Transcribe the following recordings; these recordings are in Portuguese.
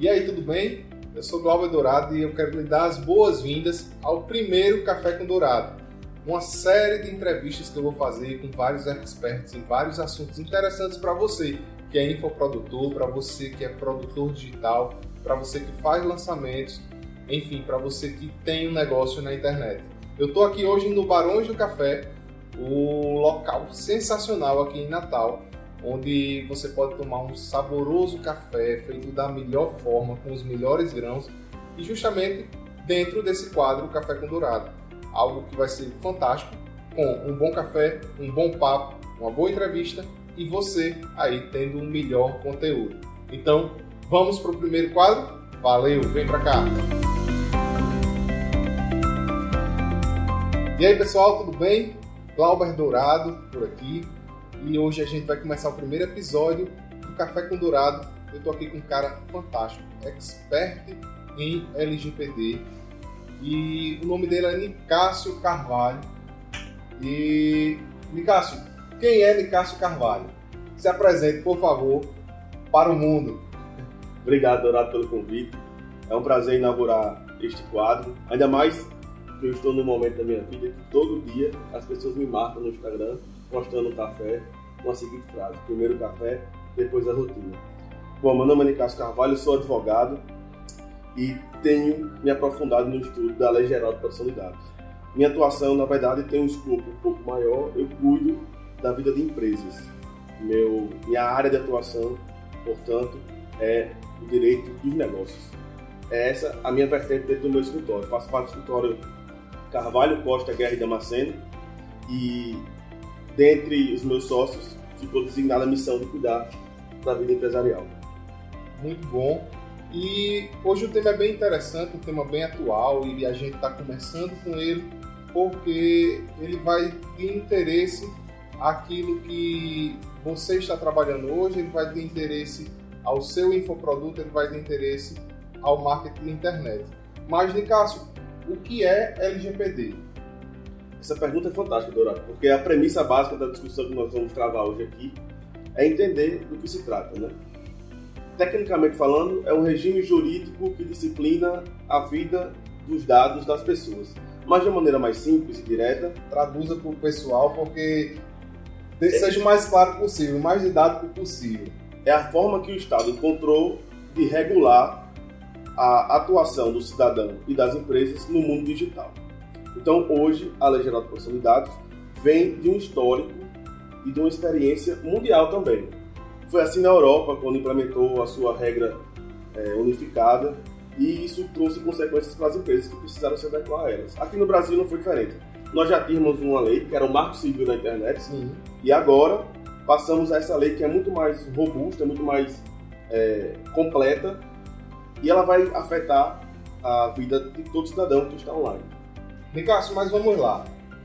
E aí, tudo bem? Eu sou Glauber Dourado e eu quero lhe dar as boas-vindas ao primeiro Café com Dourado. Uma série de entrevistas que eu vou fazer com vários experts em vários assuntos interessantes para você que é infoprodutor, para você que é produtor digital, para você que faz lançamentos, enfim, para você que tem um negócio na internet. Eu estou aqui hoje no Barões do Café, o local sensacional aqui em Natal, onde você pode tomar um saboroso café feito da melhor forma, com os melhores grãos e justamente dentro desse quadro Café com Dourado. Algo que vai ser fantástico, com um bom café, um bom papo, uma boa entrevista e você aí tendo um melhor conteúdo. Então, vamos para o primeiro quadro? Valeu, vem para cá! E aí pessoal, tudo bem? Glauber Dourado por aqui e hoje a gente vai começar o primeiro episódio do Café com Dourado. Eu estou aqui com um cara fantástico, expert em LGPD e o nome dele é Nicásio Carvalho. E Nicásio, quem é Nicásio Carvalho? Se apresente, por favor, para o mundo. Obrigado, Dourado, pelo convite. É um prazer inaugurar este quadro, ainda mais que eu estou no momento da minha vida que todo dia as pessoas me marcam no Instagram postando um café com a seguinte frase: primeiro café, depois a rotina. Bom, meu nome é Nicasso Carvalho, sou advogado e tenho me aprofundado no estudo da Lei Geral de Proteção de Dados. Minha atuação, na verdade, tem um escopo um pouco maior. Eu cuido da vida de empresas. Meu, minha área de atuação, portanto, é o direito dos negócios. É essa a minha vertente dentro do meu escritório. Faço parte do escritório Carvalho Costa Guerra e Damasceno e dentre os meus sócios ficou designada a missão de cuidar da vida empresarial. Muito bom. E hoje o tema é bem interessante, um tema bem atual e a gente está começando com ele porque ele vai de interesse àquilo que você está trabalhando hoje, ele vai de interesse ao seu infoproduto, ele vai de interesse ao marketing de internet. Mas, Nicásio, o que é LGPD? Essa pergunta é fantástica, Dourado, porque a premissa básica da discussão que nós vamos travar hoje aqui é entender do que se trata, né? Tecnicamente falando, é um regime jurídico que disciplina a vida dos dados das pessoas. Mas de uma maneira mais simples e direta. Traduza para o pessoal, porque seja o mais claro possível, o mais didático possível. É a forma que o Estado encontrou de regular a atuação do cidadão e das empresas no mundo digital. Então, hoje, a Lei Geral de Proteção de Dados vem de um histórico e de uma experiência mundial também. Foi assim na Europa, quando implementou a sua regra é, unificada, e isso trouxe consequências para as empresas que precisaram se adequar a elas. Aqui no Brasil não foi diferente. Nós já tínhamos uma lei, que era o Marco Civil da Internet, Sim. e agora passamos a essa lei que é muito mais robusta, muito mais é, completa, e ela vai afetar a vida de todo cidadão que está online. Nicasso, mas vamos lá.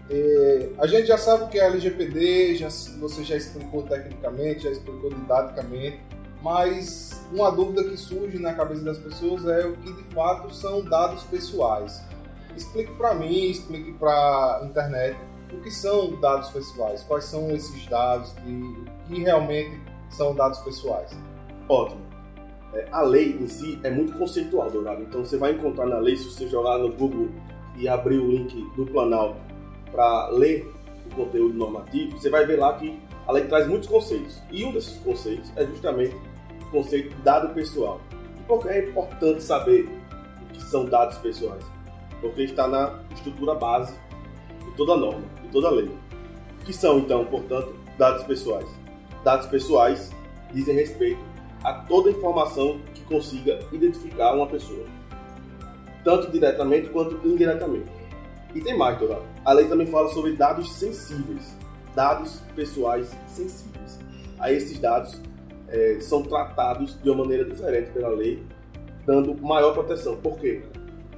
É, a gente já sabe o que é LGPD, já, você já explicou tecnicamente, já explicou didaticamente, mas uma dúvida que surge na cabeça das pessoas é o que de fato são dados pessoais. Explique para mim, explique para a internet o que são dados pessoais, quais são esses dados e que realmente são dados pessoais. Ótimo. É, a lei em si é muito conceitual, Dourado. Então você vai encontrar na lei, se você jogar no Google e abrir o link do Planalto para ler o conteúdo normativo, você vai ver lá que a lei traz muitos conceitos. E um desses conceitos é justamente o conceito de dado pessoal. E por que é importante saber o que são dados pessoais? Porque está na estrutura base de toda norma, de toda lei. O que são, então, portanto, dados pessoais? Dados pessoais dizem respeito a toda informação que consiga identificar uma pessoa tanto diretamente quanto indiretamente. E tem mais, Dourado. A lei também fala sobre dados sensíveis, dados pessoais sensíveis. Aí esses dados é, são tratados de uma maneira diferente pela lei, dando maior proteção. Por quê?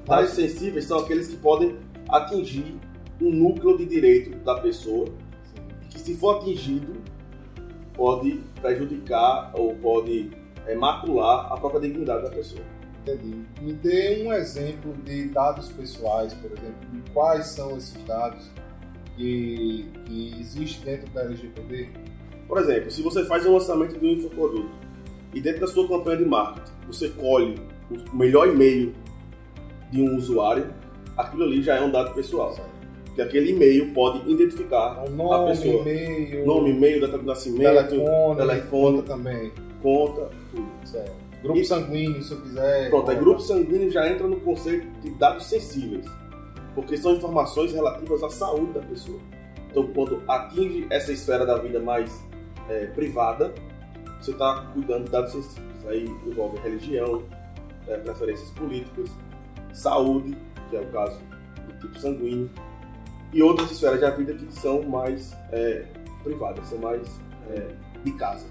Dados sensíveis são aqueles que podem atingir um núcleo de direito da pessoa, que se for atingido, pode prejudicar ou pode é, macular a própria dignidade da pessoa. Entendi. Me dê um exemplo de dados pessoais, por exemplo, de quais são esses dados que, que existem dentro da LGPD. Por exemplo, se você faz um lançamento de um infoproduto e dentro da sua campanha de marketing você colhe o melhor e-mail de um usuário, aquilo ali já é um dado pessoal. Que aquele e-mail pode identificar o nome, a pessoa. e-mail, Nome, e-mail, data de nascimento, telefone, telefone, conta também. conta, tudo. Certo. Grupo E- sanguíneo, se eu quiser. Pronto, aí conta. grupo sanguíneo já entra no conceito de dados sensíveis, porque são informações relativas à saúde da pessoa. Então, quando atinge essa esfera da vida mais é, privada, você está cuidando de dados sensíveis. Aí envolve religião, é, preferências políticas, saúde, que é o caso do tipo sanguíneo, e outras esferas da vida que são mais é, privadas, são mais é, de casa.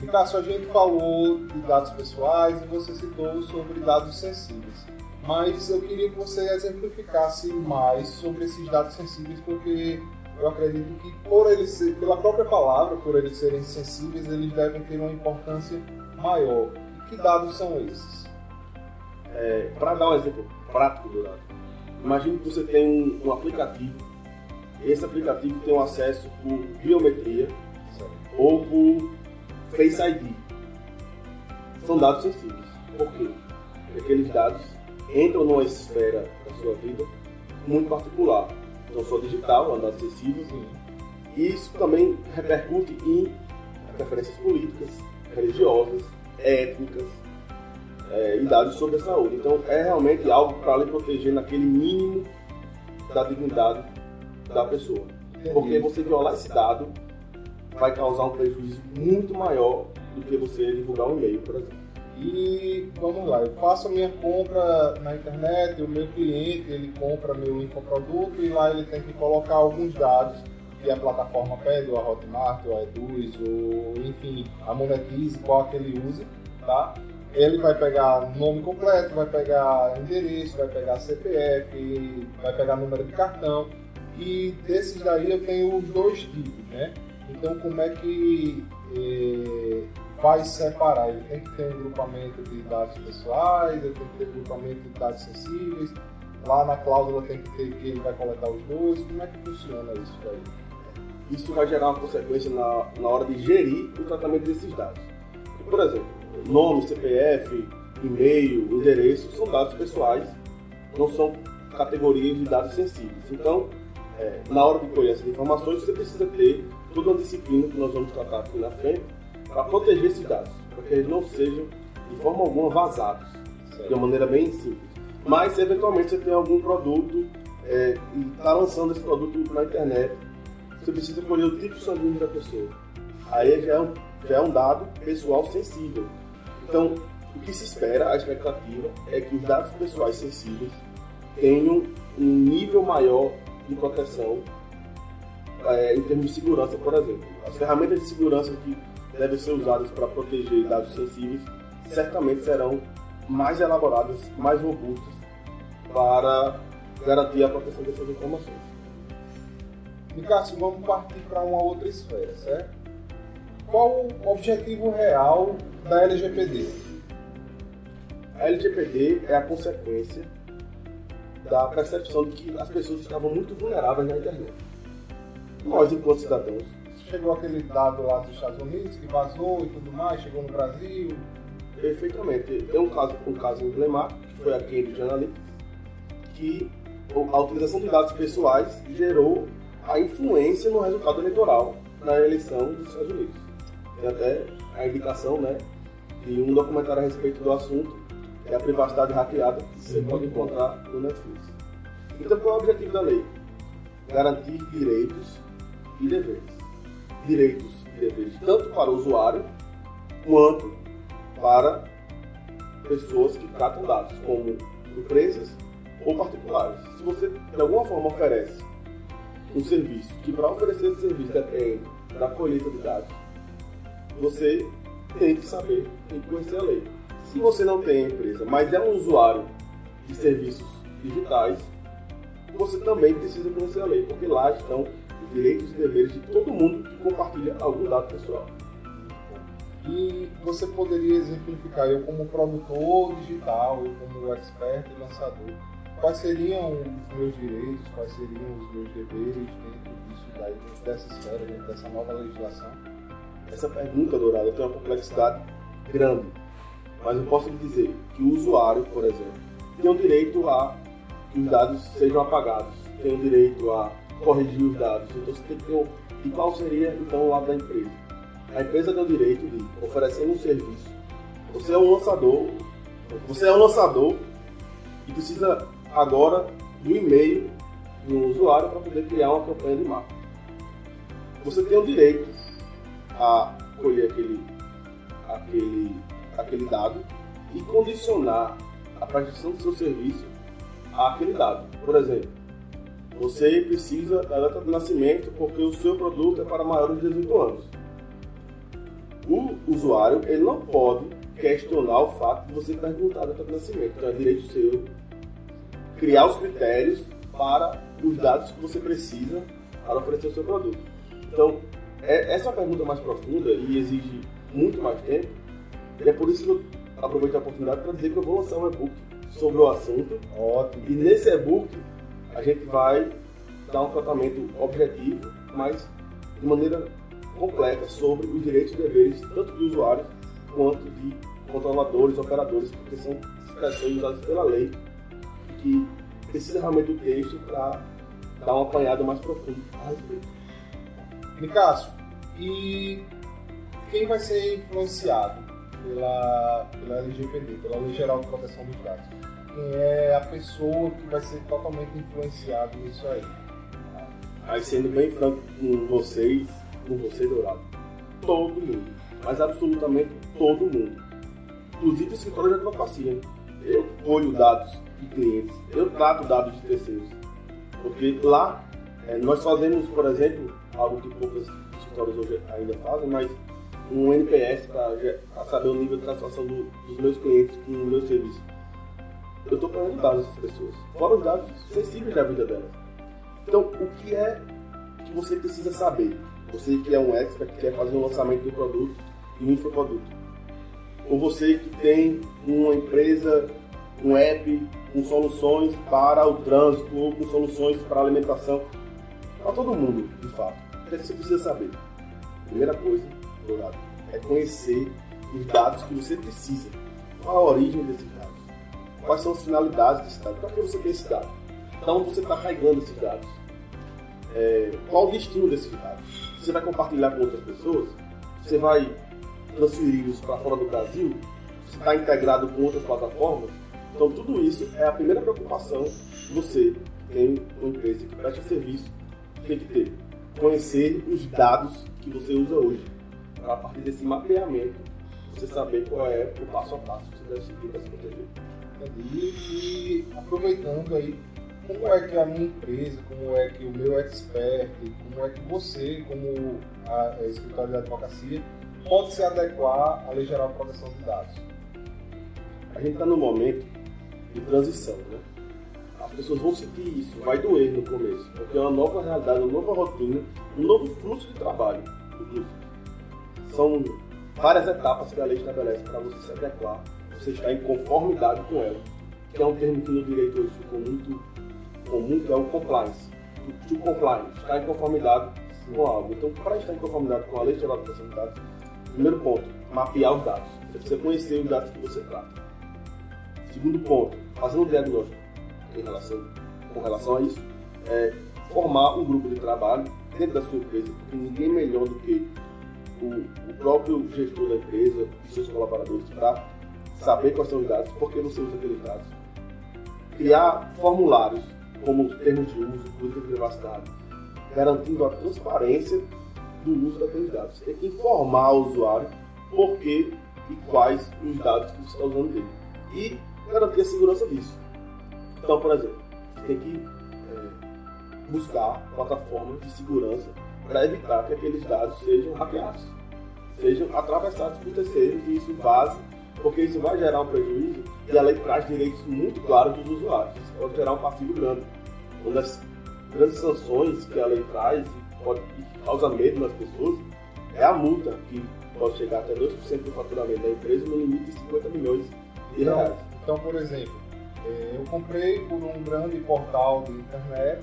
Ricardo, a gente falou de dados pessoais e você citou sobre dados sensíveis. Mas eu queria que você exemplificasse mais sobre esses dados sensíveis, porque eu acredito que por eles ser, pela própria palavra, por eles serem sensíveis, eles devem ter uma importância maior. Que dados são esses? Para dar um exemplo prático do dado, imagine que você tem um, um aplicativo, esse aplicativo tem um acesso por biometria Face ID. São dados sensíveis. Por quê? Porque aqueles dados entram numa esfera da sua vida muito particular. Não só digital, é um dado sensível, Sim. e isso também repercute em preferências políticas, religiosas, étnicas é, e dados sobre a saúde. Então é realmente algo para lhe proteger naquele mínimo da dignidade da pessoa. Porque você violar esse dado vai causar um prejuízo muito maior do que você divulgar um e-mail, por exemplo. E vamos lá, eu faço a minha compra na internet, o meu cliente ele compra meu infoproduto e lá ele tem que colocar alguns dados que a plataforma pede, ou a Hotmart, ou a Eduz, ou enfim, a Monetize, qual que ele use, tá? Ele vai pegar nome completo, vai pegar endereço, vai pegar CPF, vai pegar número de cartão e desses daí eu tenho dois tipos, né? Então como é que eh, vai separar? Ele tem que ter um grupamento de dados pessoais, ele tem que ter um grupamento de dados sensíveis, lá na cláusula tem que ter que ele vai coletar os dois, como é que funciona isso daí? Isso vai gerar uma consequência na, na hora de gerir o tratamento desses dados. Por exemplo, nome, CPF, e-mail, endereço são dados pessoais, não são categorias de dados sensíveis. Então, é, na hora de colher essas informações, você precisa ter toda uma disciplina que nós vamos tratar aqui na frente para proteger esses dados, para que eles não sejam de forma alguma vazados, de uma maneira bem simples. Mas, se eventualmente você tem algum produto é, e está lançando esse produto na internet, você precisa colher o tipo sanguíneo da pessoa. Aí já é um, já é um dado pessoal sensível. Então, o que se espera, a expectativa, é que os dados pessoais sensíveis tenham um nível maior de proteção é, em termos de segurança, por exemplo. As ferramentas de segurança que devem ser usadas para proteger dados sensíveis certamente serão mais elaboradas, mais robustas para garantir a proteção dessas informações. Nicasso, vamos partir para uma outra esfera, certo? Qual o objetivo real da LGPD? A LGPD é a consequência da percepção de que as pessoas estavam muito vulneráveis na internet. Nós, enquanto cidadãos, Chegou aquele dado lá dos Estados Unidos que vazou e tudo mais, chegou no Brasil. perfeitamente. Tem um caso, um caso emblemático, que foi a Cambridge Analytica, que a utilização de dados pessoais gerou a influência no resultado eleitoral na eleição dos Estados Unidos. Tem até a indicação né, de um documentário a respeito do assunto, que é a privacidade hackeada, que você pode encontrar no Netflix. Então, qual é o objetivo da lei? Garantir direitos e deveres. Direitos e deveres tanto para o usuário quanto para pessoas que tratam dados, como empresas ou particulares. Se você de alguma forma oferece um serviço que para oferecer esse serviço depende da colheita de dados, você tem que saber, tem que conhecer a lei. Se você não tem empresa, mas é um usuário de serviços digitais, você também precisa conhecer a lei, porque lá estão os direitos e deveres de todo mundo que compartilha algum dado pessoal. E você poderia exemplificar, eu como produtor digital, eu como expert e lançador, quais seriam os meus direitos, quais seriam os meus deveres dentro disso daí, dentro dessa esfera, dentro dessa nova legislação? Essa pergunta, Dourado, tem uma complexidade grande. Mas eu posso lhe dizer que o usuário, por exemplo, tem o direito a que os dados sejam apagados, tem o direito a corrigir os dados. Então você tem que ter. E qual seria então o lado da empresa? A empresa tem o direito de oferecer um serviço. Você é um lançador, você é um lançador e precisa agora do e-mail do usuário para poder criar uma campanha de marketing. Você tem o direito a colher aquele, aquele, aquele dado e condicionar a prestação do seu serviço àquele dado. Por exemplo, você precisa da data de nascimento porque o seu produto é para maiores de 18 anos. O usuário ele não pode questionar o fato de você perguntar a data de nascimento. Então é direito seu criar os critérios para os dados que você precisa para oferecer o seu produto. Então, é, essa é uma pergunta mais profunda e exige muito mais tempo. E é por isso que eu aproveito a oportunidade para dizer que eu vou lançar um e-book sobre o assunto. Ótimo. E nesse e-book a gente vai dar um tratamento objetivo, mas de maneira completa sobre os direitos e deveres tanto dos usuários quanto de controladores, operadores, porque são expressões usadas pela lei que precisa realmente do texto para dar uma apanhada mais profunda a respeito. Nicasso, e quem vai ser influenciado pela, pela LGPD, pela Lei Geral de Proteção dos Dados? Quem é a pessoa que vai ser totalmente influenciado nisso aí? Aí sendo bem franco com vocês, com você, Dourado, todo mundo, mas absolutamente todo mundo. Inclusive o escritório de advocacia. Eu colho dados de clientes, eu trato dados de terceiros. Porque lá é, nós fazemos, por exemplo, algo que poucos escritórios hoje ainda fazem, mas um NPS para saber o nível de satisfação do, dos meus clientes com o meu serviço. Eu estou colhendo dados dessas pessoas, fora os dados sensíveis da vida delas. Então, o que é que você precisa saber? Você que é um expert, que quer fazer um lançamento um produto e um infoproduto. Ou você que tem uma empresa, um app com soluções para o trânsito ou com soluções para a alimentação. Para todo mundo, de fato. O que, é que você precisa saber? Primeira coisa, é conhecer os dados que você precisa. Qual a origem desses dados? Quais são as finalidades desses dados? Para que você tem esse dado? Da onde você está carregando esses dados? É, qual o destino desses dados? Você vai compartilhar com outras pessoas? Você vai transferi-los para fora do Brasil? Você está integrado com outras plataformas? Então, tudo isso é a primeira preocupação que você tem uma empresa que presta serviço tem que ter. Conhecer os dados que você usa hoje. Para a partir desse mapeamento, você saber qual é o passo a passo que você deve seguir para se proteger. Entendi. E aproveitando aí, como é que a minha empresa, como é que o meu expert, como é que você, como a, a escritório de advocacia, pode se adequar à Lei Geral de Proteção de Dados? A gente está num momento de transição, né? As pessoas vão sentir isso, vai doer no começo, porque é uma nova realidade, uma nova rotina, um novo fluxo de trabalho, inclusive. São várias etapas que a lei estabelece para você se adequar, você estar em conformidade com ela, que é um termo que no direito hoje ficou muito comum, que é o compliance. To, to comply, estar em conformidade com algo. Então, para estar em conformidade com a Lei Geral de Proteção de Dados, primeiro ponto, mapear os dados. Você precisa conhecer os dados que você trata. Segundo ponto, fazendo um diagnóstico em relação, com relação a isso, é formar um grupo de trabalho dentro da sua empresa, porque ninguém melhor do que o, o próprio gestor da empresa e seus colaboradores para saber quais são os dados, por que você usa aqueles dados. Criar formulários como termos de uso, política de privacidade, garantindo a transparência do uso daqueles dados. Tem que informar o usuário por que e quais os dados que você está usando dele. E garantir a segurança disso. Então, por exemplo, você tem que é, buscar plataformas de segurança para evitar que aqueles dados sejam hackeados, sejam atravessados por terceiros e isso vaze, porque isso vai gerar um prejuízo e a lei traz direitos muito claros dos usuários. Isso pode gerar um passivo grande. Uma das grandes sanções que a lei traz e pode causa medo nas pessoas é a multa, que pode chegar até 2% do faturamento da empresa no limite de 50 milhões de reais. Então, por exemplo, é, eu comprei por um grande portal de internet,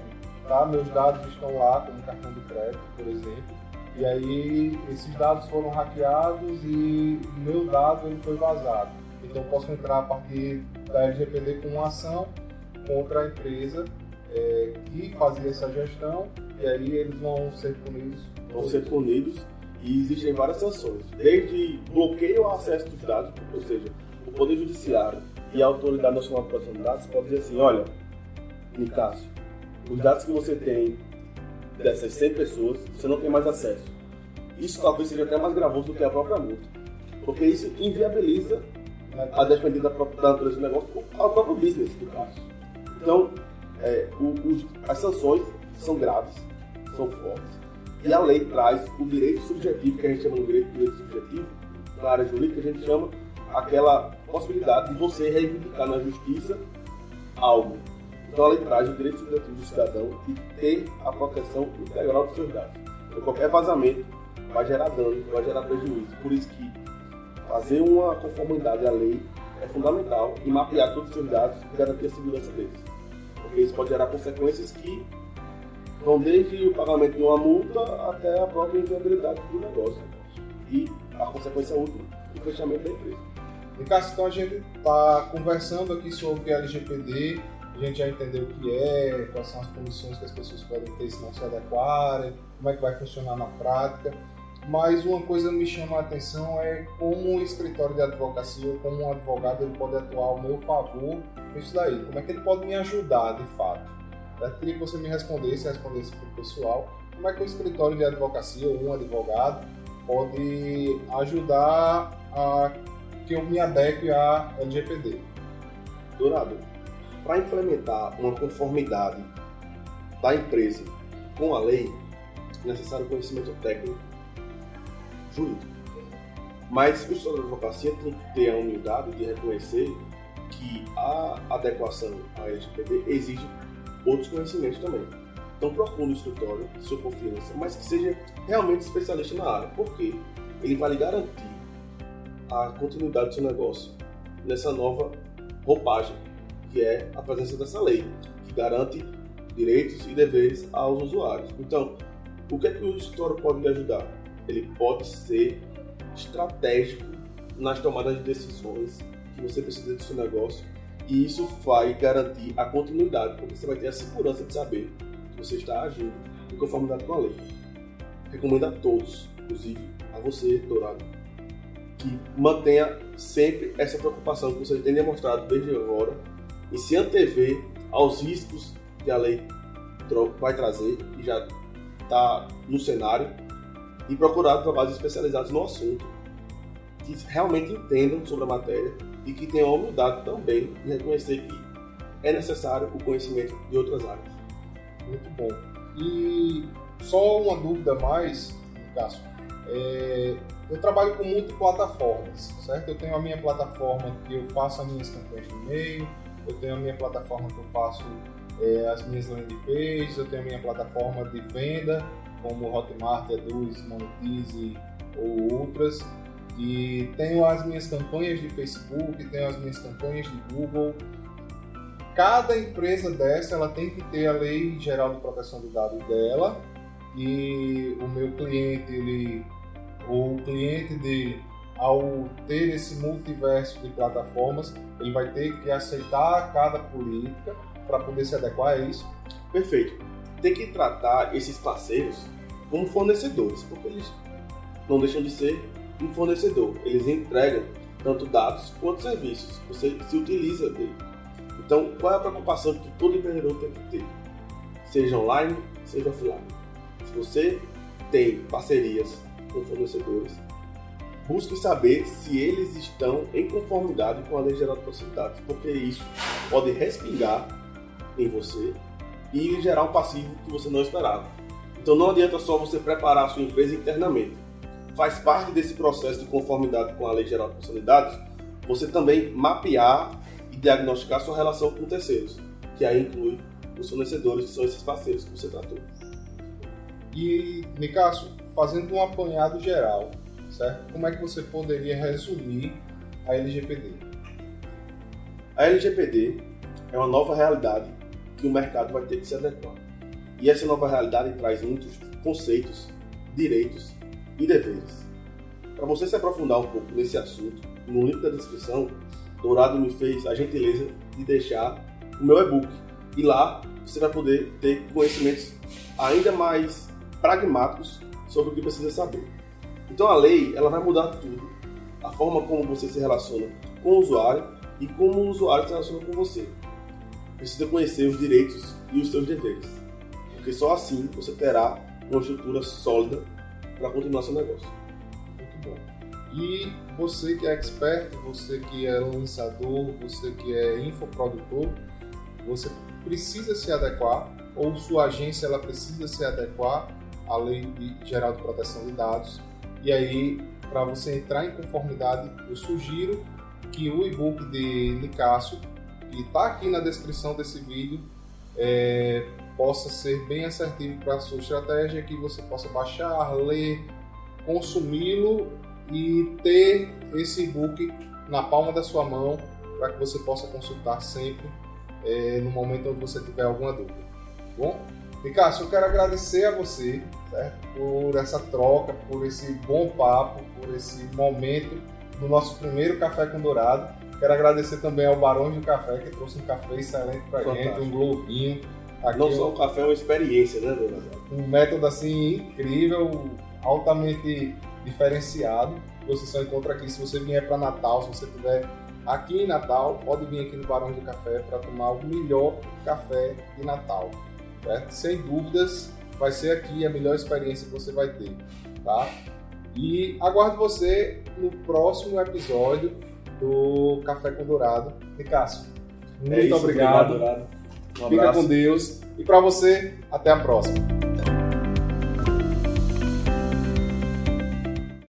tá? meus dados estão lá, como cartão de crédito, por exemplo. E aí esses dados foram hackeados e meu dado ele foi vazado. Então eu posso entrar a partir da LGPD com uma ação contra a empresa é, que fazia essa gestão e aí eles vão ser punidos. Vão ser punidos e existem várias sanções, desde bloqueio ao acesso dos dados, ou seja, o Poder Judiciário e a Autoridade Nacional de Proteção de Dados podem dizer assim, olha, Nicásio, os dados que você tem dessas 100 pessoas, você não tem mais acesso. Isso talvez seja até mais gravoso do que a própria multa, porque isso inviabiliza, a depender da, própria, natureza do negócio, o próprio business do caso. Então, é, o, os, as sanções são graves, são fortes, e a lei traz o direito subjetivo, que a gente chama de direito, direito subjetivo, na área jurídica a gente chama aquela possibilidade de você reivindicar na justiça algo. Então a traz o direito subjetivo do cidadão de ter a proteção integral dos seus dados. Então qualquer vazamento vai gerar dano, vai gerar prejuízo. Por isso que fazer uma conformidade à lei é fundamental e mapear todos os seus dados e garantir a segurança deles. Porque isso pode gerar consequências que vão desde o pagamento de uma multa até a própria inviabilidade do negócio. E a consequência última, o fechamento da empresa. Ricardo, então a gente está conversando aqui sobre LGPD, a gente já entendeu o que é, quais são as punições que as pessoas podem ter se não se adequarem, como é que vai funcionar na prática. Mas uma coisa me chama a atenção é como o escritório de advocacia, como um advogado, ele pode atuar ao meu favor nisso daí. Como é que ele pode me ajudar, de fato? Eu queria que você me respondesse, respondesse para o pessoal, como é que o escritório de advocacia ou um advogado pode ajudar a que eu me adeque à LGPD. Dourado, para implementar uma conformidade da empresa com a lei, é necessário conhecimento técnico jurídico. Mas o escritório de advocacia tem que ter a humildade de reconhecer que a adequação à LGPD exige outros conhecimentos também. Então procure um escritório de sua confiança, mas que seja realmente especialista na área. Por quê? Ele vai lhe garantir a continuidade do seu negócio nessa nova roupagem, que é a presença dessa lei, que garante direitos e deveres aos usuários. Então, o que é que o escritório pode lhe ajudar? Ele pode ser estratégico nas tomadas de decisões que você precisa do seu negócio e isso vai garantir a continuidade, porque você vai ter a segurança de saber que você está agindo em conformidade com a lei. Recomendo a todos, inclusive a você, Dourado, que mantenha sempre essa preocupação que você tem demonstrado desde agora e se antever aos riscos que a lei vai trazer e já está no cenário e procurar trabalhos especializados no assunto que realmente entendam sobre a matéria e que tenham a humildade também de reconhecer que é necessário o conhecimento de outras áreas. Muito bom. E só uma dúvida mais, Cássio. É, eu trabalho com multiplataformas, certo? Eu tenho a minha plataforma que eu faço as minhas campanhas de e-mail, eu tenho a minha plataforma que eu faço é, as minhas landing pages, eu tenho a minha plataforma de venda, como Hotmart, Eduz, Monetize ou outras, e tenho as minhas campanhas de Facebook, tenho as minhas campanhas de Google. Cada empresa dessa ela tem que ter a lei geral de proteção de dados dela e o meu cliente ele o cliente dele, ao ter esse multiverso de plataformas, ele vai ter que aceitar cada política para poder se adequar a isso. Perfeito. Tem que tratar esses parceiros como fornecedores, porque eles não deixam de ser um fornecedor. Eles entregam tanto dados quanto serviços. Você se utiliza dele. Então, qual é a preocupação que todo empreendedor tem que ter? Seja online, seja offline. Se você tem parcerias com fornecedores, busque saber se eles estão em conformidade com a Lei Geral de Proximidades, porque isso pode respingar em você e gerar um passivo que você não esperava. Então não adianta só você preparar a sua empresa internamente. Faz parte desse processo de conformidade com a Lei Geral de Proximidades você também mapear e diagnosticar sua relação com terceiros, que aí inclui os fornecedores, que são esses parceiros que você tratou. E, Nicasso, fazendo um apanhado geral, certo? Como é que você poderia resumir a LGPD? A LGPD é uma nova realidade que o mercado vai ter que se adequar. E essa nova realidade traz muitos conceitos direitos e deveres. Para você se aprofundar um pouco nesse assunto, no link da descrição, Dourado me fez a gentileza de deixar o meu e-book. E lá você vai poder ter conhecimentos ainda mais pragmáticos sobre o que precisa saber. Então a lei ela vai mudar tudo. A forma como você se relaciona com o usuário e como o usuário se relaciona com você. Precisa conhecer os direitos e os seus deveres. Porque só assim você terá uma estrutura sólida para continuar seu negócio. Muito bom. E você que é expert, você que é lançador, você que é infoprodutor, você precisa se adequar ou sua agência ela precisa se adequar à Lei Geral de Proteção de Dados. E aí, para você entrar em conformidade, eu sugiro que o e-book de Nicásio, que está aqui na descrição desse vídeo, é, possa ser bem assertivo para a sua estratégia, que você possa baixar, ler, consumi-lo e ter esse e-book na palma da sua mão para que você possa consultar sempre é, no momento onde você tiver alguma dúvida. Bom, Ricardo, eu quero agradecer a você certo? por essa troca, por esse bom papo, por esse momento no nosso primeiro Café com Dourado. Quero agradecer também ao Barão do Café, que trouxe um café excelente para gente, um globinho. Aqui Não só o café, é uma experiência, né, Dourado? Um método assim incrível, altamente diferenciado. Você só encontra aqui se você vier para Natal, se você tiver aqui em Natal, pode vir aqui no Barão do Café para tomar o melhor café de Natal. Certo? Sem dúvidas, vai ser aqui a melhor experiência que você vai ter, tá? E aguardo você no próximo episódio do Café com Dourado. Ricardo, muito é isso, obrigado. obrigado um Fica com Deus. E para você, até a próxima.